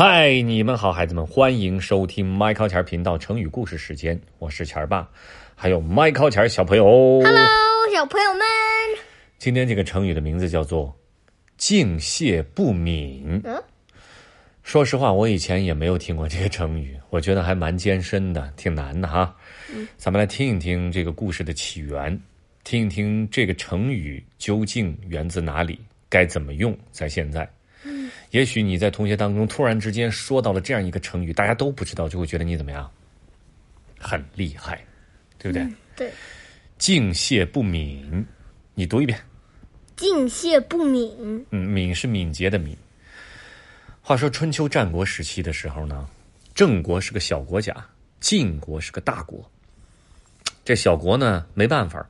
嗨，你们好，孩子们，欢迎收听麦考钱频道成语故事时间，我是钱儿爸，还有麦考钱小朋友。Hello，小朋友们，今天这个成语的名字叫做“敬谢不敏”。嗯，说实话，我以前也没有听过这个成语，我觉得还蛮艰深的，挺难的哈。咱们来听一听这个故事的起源，听一听这个成语究竟源自哪里，该怎么用，在现在。也许你在同学当中突然之间说到了这样一个成语，大家都不知道，就会觉得你怎么样？很厉害，对不对？对，敬谢不敏，你读一遍。敬谢不敏。嗯，敏是敏捷的敏。话说春秋战国时期的时候呢，郑国是个小国家，晋国是个大国。这小国呢没办法，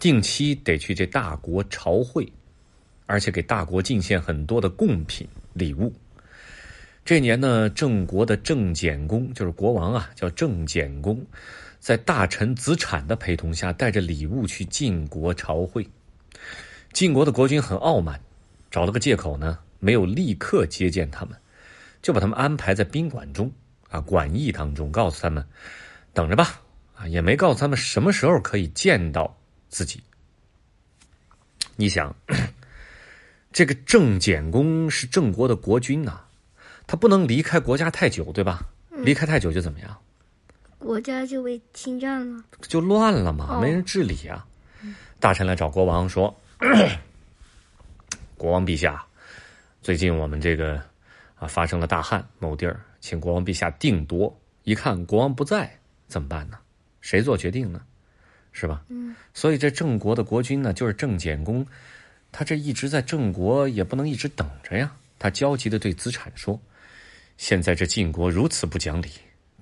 定期得去这大国朝会，而且给大国进献很多的贡品礼物。这年呢，郑国的郑简公就是国王啊，叫郑简公，在大臣子产的陪同下，带着礼物去晋国朝会。晋国的国君很傲慢，找了个借口呢，没有立刻接见他们，就把他们安排在宾馆中啊，馆驿当中，告诉他们等着吧啊，也没告诉他们什么时候可以见到自己。你想，这个郑简公是郑国的国君呐、他不能离开国家太久，对吧？离开太久就怎么样？国家就被侵占了。就乱了嘛，哦没人治理啊。大臣来找国王说：“ 国王陛下，最近我们这个啊发生了大旱，某地儿，请国王陛下定夺。一看国王不在，怎么办呢？谁做决定呢？是吧？嗯。所以这郑国的国君呢，就是郑简公，他这一直在郑国，也不能一直等着呀。他焦急的对子产说：‘现在这晋国如此不讲理，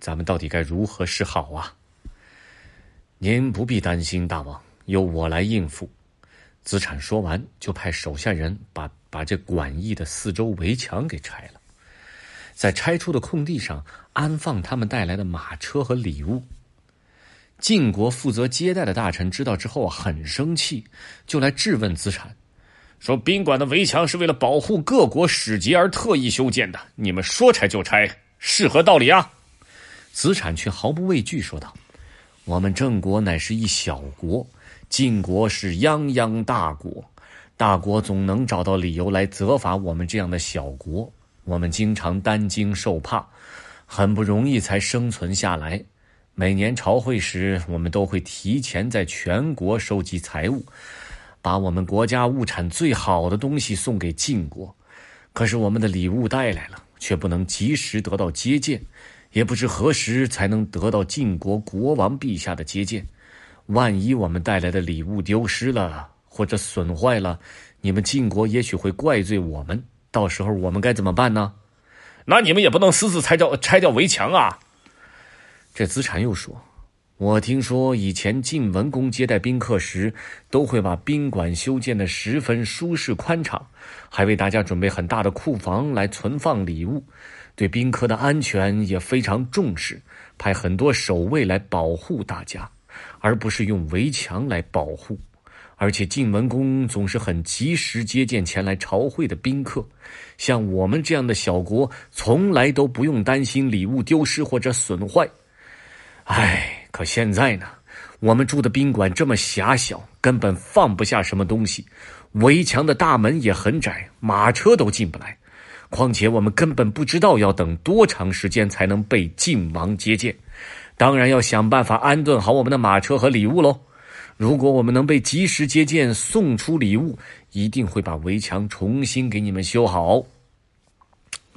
咱们到底该如何是好啊？’您不必担心，大王，由我来应付。子产说完，就派手下人把把这馆驿的四周围墙给拆了，在拆出的空地上安放他们带来的马车和礼物。晋国负责接待的大臣知道之后，很生气，就来质问子产，说：“宾馆的围墙是为了保护各国使节而特意修建的，你们说拆就拆，是何道理啊？”子产却毫不畏惧，说道。我们郑国乃是一小国，晋国是泱泱大国，大国总能找到理由来责罚我们这样的小国。我们经常担惊受怕，很不容易才生存下来。每年朝会时，我们都会提前在全国收集财物，把我们国家物产最好的东西送给晋国。可是我们的礼物带来了，却不能及时得到接见。也不知何时才能得到晋国国王陛下的接见。万一我们带来的礼物丢失了，或者损坏了，你们晋国也许会怪罪我们。到时候我们该怎么办呢？那你们也不能私自拆掉拆掉围墙啊！这子产又说：“我听说以前晋文公接待宾客时，都会把宾馆修建的十分舒适宽敞，还为大家准备很大的库房来存放礼物。”对宾客的安全也非常重视，派很多守卫来保护大家，而不是用围墙来保护。而且晋文公总是很及时接见前来朝会的宾客，像我们这样的小国，从来都不用担心礼物丢失或者损坏。唉，可现在呢，我们住的宾馆这么狭小，根本放不下什么东西，围墙的大门也很窄，马车都进不来。况且我们根本不知道要等多长时间才能被晋王接见，当然要想办法安顿好我们的马车和礼物喽。如果我们能被及时接见，送出礼物，一定会把围墙重新给你们修好。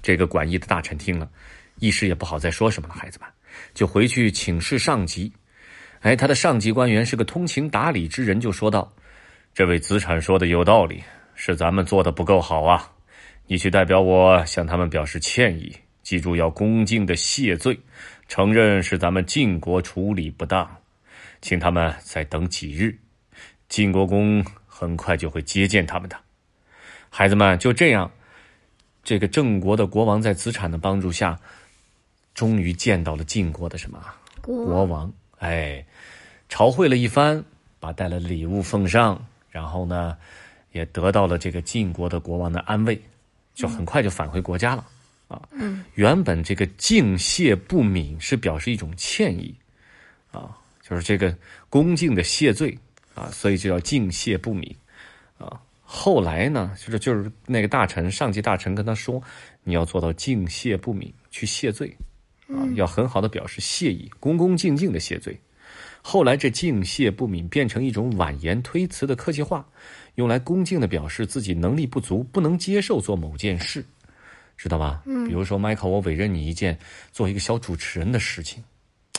这个管驿的大臣听了，一时也不好再说什么了，孩子们就回去请示上级。哎，他的上级官员是个通情达理之人，就说道：“这位子产说的有道理，是咱们做的不够好啊。”你去代表我向他们表示歉意，记住要恭敬的谢罪，承认是咱们晋国处理不当，请他们再等几日，晋国公很快就会接见他们的。孩子们就这样，这个郑国的国王在子产的帮助下，终于见到了晋国的什么国国王？哎，朝会了一番，把带了礼物奉上，然后呢，也得到了这个晋国的国王的安慰。就很快就返回国家了。啊。原本这个敬谢不敏是表示一种歉意啊，就是这个恭敬的谢罪啊，所以就叫敬谢不敏啊。后来呢，就是就是那个大臣上级大臣跟他说，你要做到敬谢不敏，去谢罪啊，要很好的表示谢意，恭恭敬敬的谢罪。后来这敬谢不敏变成一种婉言推辞的客气话，用来恭敬的表示自己能力不足，不能接受做某件事，知道吧？嗯，比如说，Michael，我委任你一件做一个小主持人的事情，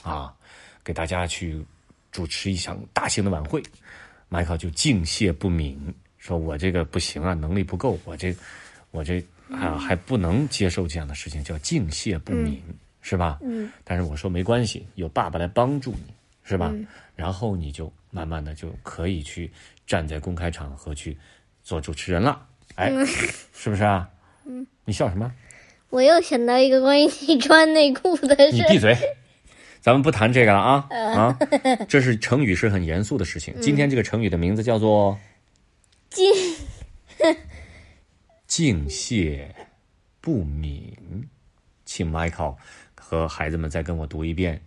啊，给大家去主持一场大型的晚会，Michael 就敬谢不敏，说我这个不行啊，能力不够，我这我这啊还不能接受这样的事情，叫敬谢不敏，是吧？嗯，但是我说没关系，有爸爸来帮助你。是吧？然后你就慢慢的就可以去站在公开场合去做主持人了，哎，是不是啊？嗯，你笑什么？我又想到一个关于你穿内裤的事。你闭嘴，咱们不谈这个了啊啊！这是成语，是很严肃的事情。今天这个成语的名字叫做敬 敬谢不敏，请 Michael 和孩子们再跟我读一遍。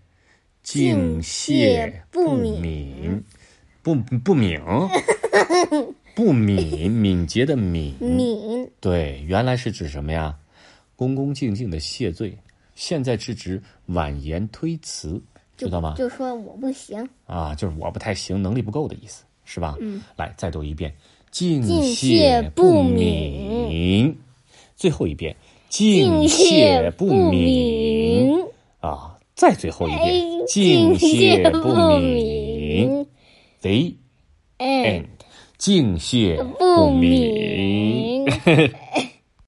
敬谢不敏，不不敏，不敏敏捷的敏。敏，对，原来是指什么呀？恭恭敬敬的谢罪，现在是指婉言推辞，知道吗？就说我不行。啊，就是我不太行，能力不够的意思，是吧？嗯，来再读一遍，敬谢不敏，最后一遍，敬谢不敏啊。再最后一遍，敬谢不敏，the end，敬谢不敏。